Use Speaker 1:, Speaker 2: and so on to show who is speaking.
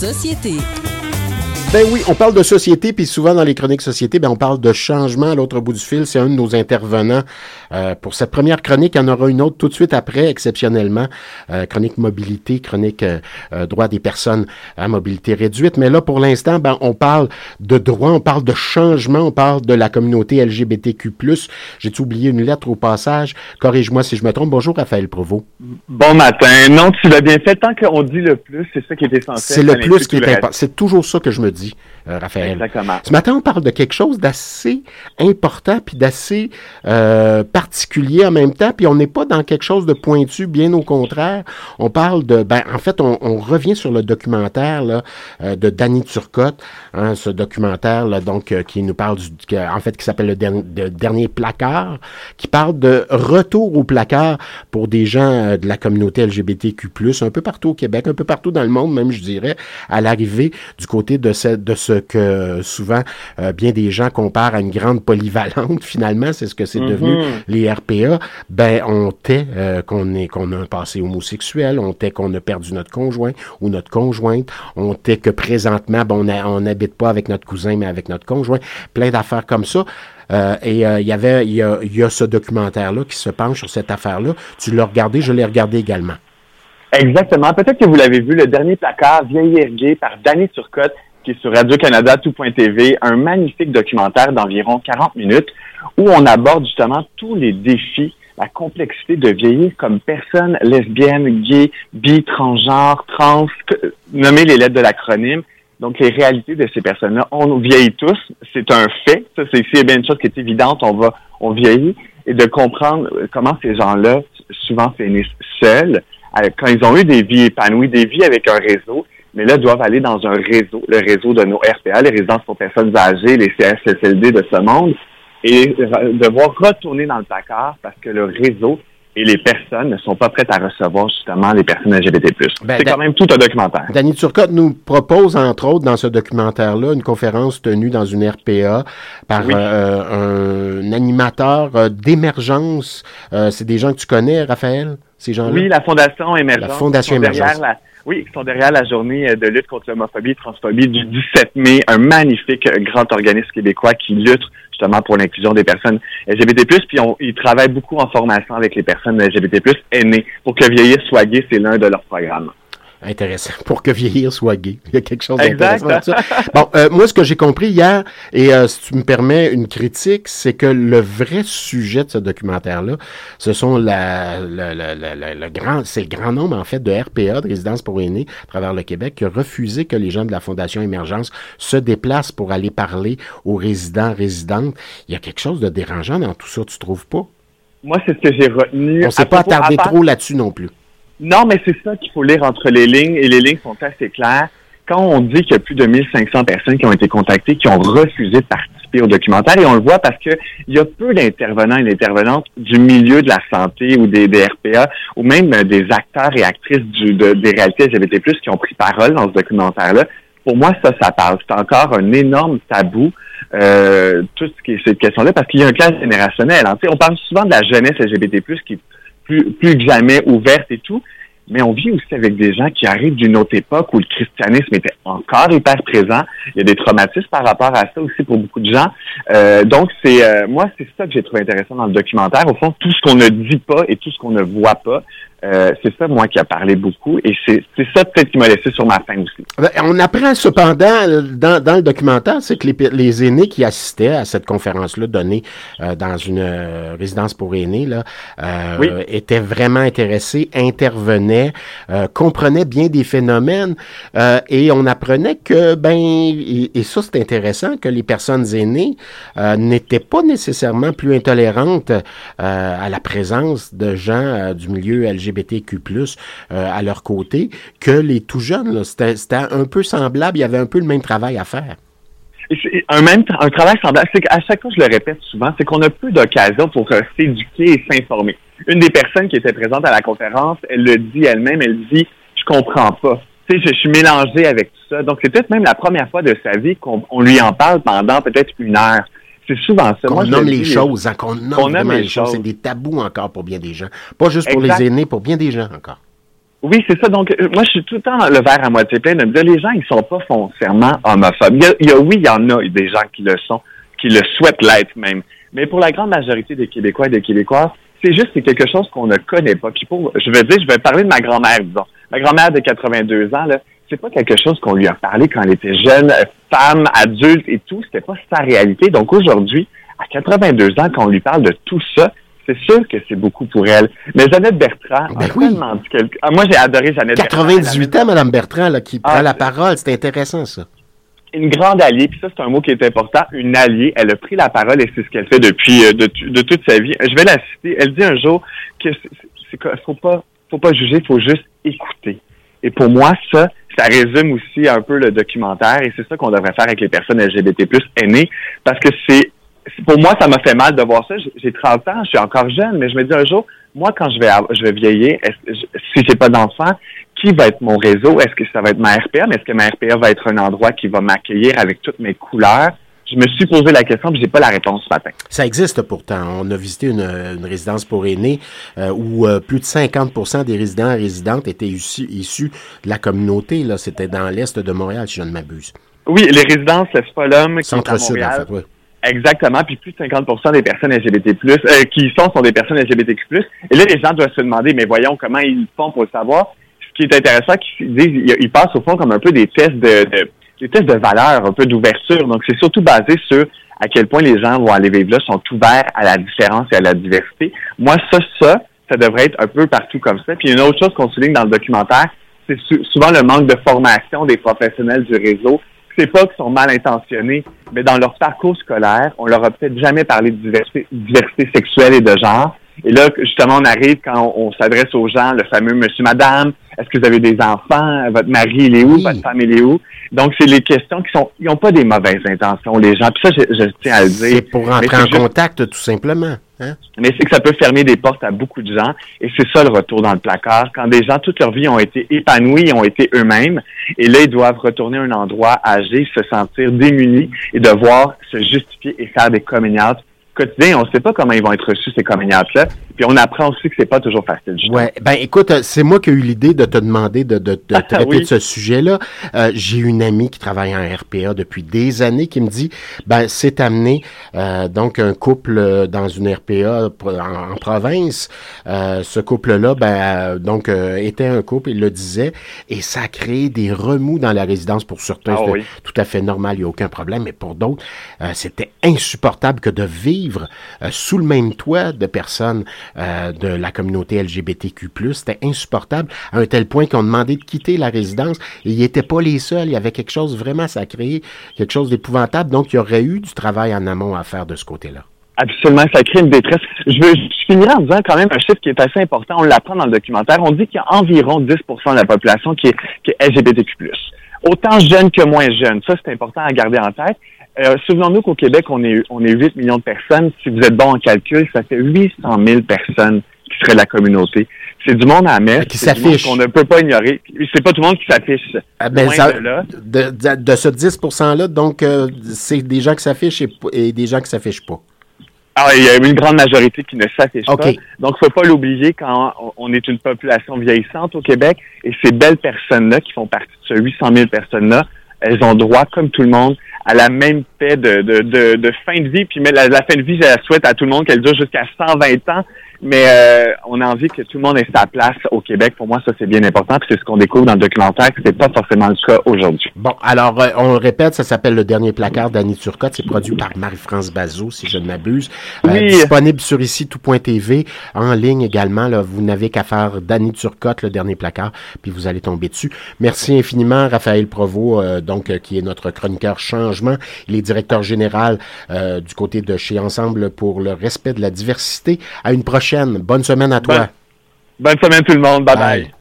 Speaker 1: Société.
Speaker 2: Ben oui, on parle de société, puis souvent dans les chroniques société, ben on parle de changement à l'autre bout du fil. C'est un de nos intervenants euh, pour cette première chronique. Il y en aura une autre tout de suite après, exceptionnellement. Euh, chronique mobilité, chronique euh, euh, droit des personnes à mobilité réduite. Mais là, pour l'instant, ben, on parle de droit, on parle de changement, on parle de la communauté LGBTQ+. J'ai oublié une lettre au passage? Corrige-moi si je me trompe. Bonjour, Raphaël Provost.
Speaker 3: Bon matin. Non, tu l'as bien fait. Tant qu'on dit le plus, c'est ça qui est essentiel.
Speaker 2: C'est le plus qui est important. C'est toujours ça que je me dis. Euh, Raphaël.
Speaker 3: Exactement.
Speaker 2: Ce matin, on parle de quelque chose d'assez important puis d'assez euh, particulier en même temps, puis on n'est pas dans quelque chose de pointu, bien au contraire. On parle de, ben, en fait, on, on revient sur le documentaire là, euh, de Danny Turcotte, hein, ce documentaire là, donc qui nous parle du, qui, en fait, qui s'appelle le, dernier de dernier placard, qui parle de retour au placard pour des gens de la communauté LGBTQ+, un peu partout au Québec, un peu partout dans le monde, même je dirais, à l'arrivée du côté de cette de ce que souvent euh, bien des gens comparent à une grande polyvalente finalement c'est ce que c'est devenu les RPA ben on tait euh, qu'on est qu'on a un passé homosexuel on tait qu'on a perdu notre conjoint ou notre conjointe on tait que présentement bon, on n'habite pas avec notre cousin mais avec notre conjoint plein d'affaires comme ça. Euh, et euh, il y avait il y a, il y a ce documentaire là qui se penche sur cette affaire là tu l'as regardé je l'ai regardé également.
Speaker 3: Exactement. Peut-être que vous l'avez vu, le dernier placard, Vieillir gay, par Danny Turcotte, qui est sur Radio-Canada, tout.tv, un magnifique documentaire d'environ 40 minutes où on aborde justement tous les défis, la complexité de vieillir comme personne lesbienne, gay, bi, transgenre, trans, nommer les lettres de l'acronyme. Donc, les réalités de ces personnes-là, on vieillit tous, c'est un fait. Ça, c'est c'est bien une chose qui est évidente, on va, on vieillit. Et de comprendre euh, comment ces gens-là, souvent finissent seuls, euh, quand ils ont eu des vies épanouies, des vies avec un réseau, mais là, doivent aller dans un réseau, le réseau de nos RPA, les résidences pour personnes âgées, les CSSLD de ce monde, et devoir retourner dans le placard parce que le réseau et les personnes ne sont pas prêtes à recevoir justement les personnes LGBT+.
Speaker 2: Ben,
Speaker 3: c'est quand même tout un documentaire.
Speaker 2: Danny Turcotte nous propose, entre autres, dans ce documentaire-là, une conférence tenue dans une RPA par
Speaker 3: Oui.
Speaker 2: euh, un animateur euh, d'émergence. Euh, c'est des gens que tu connais, Raphaël, ces gens-là?
Speaker 3: Oui, la Fondation Émergence.
Speaker 2: La Fondation
Speaker 3: derrière
Speaker 2: Émergence.
Speaker 3: la- oui, qui sont derrière la journée euh, de lutte contre l'homophobie et transphobie du 17 mai, un magnifique euh, grand organisme québécois qui lutte justement pour l'inclusion des personnes LGBT+, puis on, ils travaillent beaucoup en formation avec les personnes LGBT+, aînées, pour que vieillir soit gay, c'est l'un de leurs programmes.
Speaker 2: Intéressant. Pour que vieillir soit gay. Il y a quelque chose d'intéressant dans ça. Bon, euh, moi, ce que j'ai compris hier, et euh, si tu me permets une critique, c'est que le vrai sujet de ce documentaire-là, ce sont la, la- la- la- le grand, c'est le grand nombre, en fait, de RPA, de résidences pour aînés, à travers le Québec, qui a refusé que les gens de la Fondation Émergence se déplacent pour aller parler aux résidents, résidentes. Il y a quelque chose de dérangeant dans tout ça, tu trouves pas?
Speaker 3: Moi, c'est ce que j'ai retenu.
Speaker 2: On s'est
Speaker 3: À
Speaker 2: pas attardé
Speaker 3: part-
Speaker 2: trop là-dessus non plus.
Speaker 3: Non, mais c'est ça qu'il faut lire entre les lignes et les lignes sont assez claires. Quand on dit qu'il y a plus de 1500 personnes qui ont été contactées, qui ont refusé de participer au documentaire, et on le voit parce que il y a peu d'intervenants et d'intervenantes du milieu de la santé ou des, RPA ou même euh, des acteurs et actrices du, de- des réalités LGBT+, qui ont pris parole dans ce documentaire-là. Pour moi, ça, ça parle. C'est encore un énorme tabou, euh, tout ce qui est cette question-là, parce qu'il y a un classe générationnel. hein. On parle souvent de la jeunesse LGBT+, qui plus, que jamais ouverte et tout. Mais on vit aussi avec des gens qui arrivent d'une autre époque où le christianisme était encore hyper présent. Il y a des traumatismes par rapport à ça aussi pour beaucoup de gens. Euh, donc, c'est euh, moi, c'est ça que j'ai trouvé intéressant dans le documentaire. Au fond, tout ce qu'on ne dit pas et tout ce qu'on ne voit pas, euh, c'est ça, moi, qui a parlé beaucoup. Et c'est c'est ça peut-être qui m'a laissé sur ma faim aussi.
Speaker 2: Ben, On apprend cependant euh, dans, dans le documentaire, c'est que les, les aînés qui assistaient à cette conférence-là donnée euh, dans une euh, résidence pour aînés là, euh,
Speaker 3: Oui.
Speaker 2: étaient vraiment intéressés, intervenaient, euh, comprenaient bien des phénomènes euh, et on apprenait que ben et, et ça c'est intéressant que les personnes aînées euh, n'étaient pas nécessairement plus intolérantes euh, à la présence de gens du milieu LGBTQ+ euh, à leur côté que les tout jeunes. C'était un peu semblable, il y avait un peu le même travail à faire.
Speaker 3: Un même un travail semblable, c'est qu'à chaque fois, je le répète souvent, c'est qu'on a peu d'occasions pour euh, s'éduquer et s'informer. Une des personnes qui était présente à la conférence, elle le dit elle-même, elle dit, je comprends pas. Je, je suis mélangée avec tout ça. Donc, c'est peut-être même la première fois de sa vie qu'on on lui en parle pendant peut-être une heure. C'est souvent ça.
Speaker 2: Qu'on
Speaker 3: Moi,
Speaker 2: nomme
Speaker 3: le
Speaker 2: les choses, hein, qu'on nomme
Speaker 3: qu'on nomme
Speaker 2: vraiment
Speaker 3: les
Speaker 2: les choses.
Speaker 3: choses.
Speaker 2: C'est des tabous encore pour bien des gens. Pas juste pour les aînés, pour bien des gens encore.
Speaker 3: Oui, c'est ça. Donc, euh, moi, je suis tout le temps le verre à moitié plein de me dire, les gens, ils sont pas foncièrement homophobes. Il y a, oui, il y en a des gens qui le sont, qui le souhaitent l'être même. Mais pour la grande majorité des Québécois et des Québécoises, c'est juste c'est quelque chose qu'on ne connaît pas. Puis pour, je veux dire, je vais parler de ma grand-mère, disons. Ma grand-mère de 82 ans, là, c'est pas quelque chose qu'on lui a parlé quand elle était jeune, femme, adulte et tout. C'était pas sa réalité. Donc aujourd'hui, à 82 ans, quand on lui parle de tout ça, c'est sûr que c'est beaucoup pour elle. Mais Jeannette Bertrand
Speaker 2: Ben oui.
Speaker 3: tellement dit quelque... Ah, moi, j'ai adoré Jeannette
Speaker 2: 98
Speaker 3: Bertrand.
Speaker 2: ans, Mme Bertrand, là, qui
Speaker 3: Ah,
Speaker 2: prend la
Speaker 3: c'est-
Speaker 2: parole. C'est intéressant, ça.
Speaker 3: Une grande alliée, puis ça, c'est un mot qui est important, une alliée. Elle a pris la parole et c'est ce qu'elle fait depuis euh, de, de toute sa vie. Je vais la citer. Elle dit un jour que c'est- c'est- c'est que faut pas faut pas juger, faut juste écouter. Et pour moi, ça, ça résume aussi un peu le documentaire et c'est ça qu'on devrait faire avec les personnes LGBT+ aînées parce que c'est pour moi, ça m'a fait mal de voir ça. J'ai- J'ai 30 ans, je suis encore jeune, mais je me dis un jour, moi, quand je vais, je vais vieillir, si j'ai pas d'enfant, qui va être mon réseau? Est-ce que ça va être ma RPA? Est-ce que ma RPA va être un endroit qui va m'accueillir avec toutes mes couleurs? Je me suis posé la question, puis j'ai pas la réponse ce matin.
Speaker 2: Ça existe pourtant. On a visité une, une résidence pour aînés euh, où euh, plus de 50% des résidents et résidentes étaient issus, issus de la communauté. Là, C'était dans l'est de Montréal, si je ne m'abuse.
Speaker 3: Oui, les résidences Spolum, qui est à
Speaker 2: Centre-sud, en fait, oui.
Speaker 3: Exactement, puis plus de 50% des personnes LGBT+, euh, qui y sont, sont des personnes LGBTQ+. Et là, les gens doivent se demander, mais voyons comment ils font pour le savoir? Ce qui est intéressant, qu'ils disent, ils- ils passent au fond comme un peu des tests de, de- des tests de valeur, un peu d'ouverture. Donc, c'est surtout basé sur à quel point les gens vont aller vivre là, sont ouverts à la différence et à la diversité. Moi, ça, ça, ça devrait être un peu partout comme ça. Puis une autre chose qu'on souligne dans le documentaire, c'est sou- souvent le manque de formation des professionnels du réseau. C'est pas qu'ils sont mal intentionnés, mais dans leur parcours scolaire, on leur a peut-être jamais parlé de diversité, diversité sexuelle et de genre. Et là, justement, on arrive quand on, on s'adresse aux gens, le fameux monsieur, madame, est-ce que vous avez des enfants? Votre mari, il est où?
Speaker 2: Oui.
Speaker 3: Votre femme, il est où? Donc, c'est les questions qui sont, ils n'ont pas des mauvaises intentions, les gens. Puis ça, je, je tiens à le dire.
Speaker 2: C'est pour
Speaker 3: Mais
Speaker 2: entrer
Speaker 3: c'est
Speaker 2: en
Speaker 3: juste-
Speaker 2: contact, tout simplement. Hein?
Speaker 3: mais c'est que ça peut fermer des portes à beaucoup de gens. Et c'est ça le retour dans le placard. Quand des gens, toute leur vie, ont été épanouis, ont été eux-mêmes, et là, ils doivent retourner à un endroit âgé, se sentir démunis et devoir se justifier et faire des coming out quotidiens. On ne sait pas comment ils vont être reçus, ces coming out-là. Puis on apprend aussi que c'est pas toujours facile.
Speaker 2: Ouais, ben écoute, euh, c'est moi qui ai eu l'idée de te demander de, de, de
Speaker 3: Ah,
Speaker 2: traiter
Speaker 3: oui.
Speaker 2: de ce sujet-là. Euh, J'ai une amie qui travaille en RPA depuis des années qui me dit, ben c'est amené euh, donc un couple euh, dans une RPA en, en province. Euh, ce couple-là, ben euh, donc euh, était un couple, il le disait, et ça a créé des remous dans la résidence pour certains.
Speaker 3: Ah
Speaker 2: c'était
Speaker 3: oui.
Speaker 2: tout à fait normal, il n'y a aucun problème, mais pour d'autres, euh, c'était insupportable que de vivre sous le même toit de personnes euh, de la communauté LGBTQ+. C'était insupportable à un tel point qu'on demandait de quitter la résidence ils n'étaient pas les seuls. Il y avait quelque chose vraiment sacré, quelque chose d'épouvantable. Donc, il y aurait eu du travail en amont à faire de ce côté-là.
Speaker 3: Absolument, ça crée une détresse. Je, veux, je finirai en disant quand même un chiffre qui est assez important. On l'apprend dans le documentaire. On dit qu'il y a environ 10% de la population qui est, qui est LGBTQ+. Autant jeune que moins jeune. Ça, c'est important à garder en tête. Euh, Souvenons-nous qu'au Québec, on est, on est 8 millions de personnes. Si vous êtes bon en calcul, ça fait 800 000 personnes qui seraient de la communauté. C'est du monde à la messe.
Speaker 2: Qui s'affiche.
Speaker 3: qu'on ne peut pas ignorer. C'est pas tout le monde qui s'affiche.
Speaker 2: Ah, ben,
Speaker 3: de là.
Speaker 2: de, ce 10%-là, donc, euh, c'est des gens qui s'affichent et, et des gens qui s'affichent pas.
Speaker 3: Ah, il y a une grande majorité qui ne s'affiche pas. Donc, faut pas l'oublier quand on- est une population vieillissante au Québec et ces belles personnes-là qui font partie de ce 800 000 personnes-là, elles ont droit, comme tout le monde, à la même paix de, de, de, de fin de vie. Puis mais la, la fin de vie, je la souhaite à tout le monde qu'elle dure jusqu'à 120 ans. Mais euh, on a envie que tout le monde ait sa place au Québec. Pour moi, ça, c'est bien important. Puis c'est ce qu'on découvre dans le documentaire, que c'est pas forcément le cas aujourd'hui.
Speaker 2: Bon, alors, euh, on le répète, ça s'appelle Le Dernier Placard d'Annie Turcotte. C'est produit par Marie-France Bazot, si je ne m'abuse. Euh,
Speaker 3: Oui.
Speaker 2: disponible sur ici tout.tv, en ligne également. Là, vous n'avez qu'à faire d'Annie Turcotte, Le Dernier Placard, puis vous allez tomber dessus. Merci infiniment, Raphaël Provost, euh, donc, euh, qui est notre chroniqueur changement. Il est directeur général euh, du côté de chez Ensemble pour le respect de la diversité. À une prochaine. Bonne semaine à toi.
Speaker 3: Bonne- Bonne semaine tout le monde. bye. bye.
Speaker 2: Bye.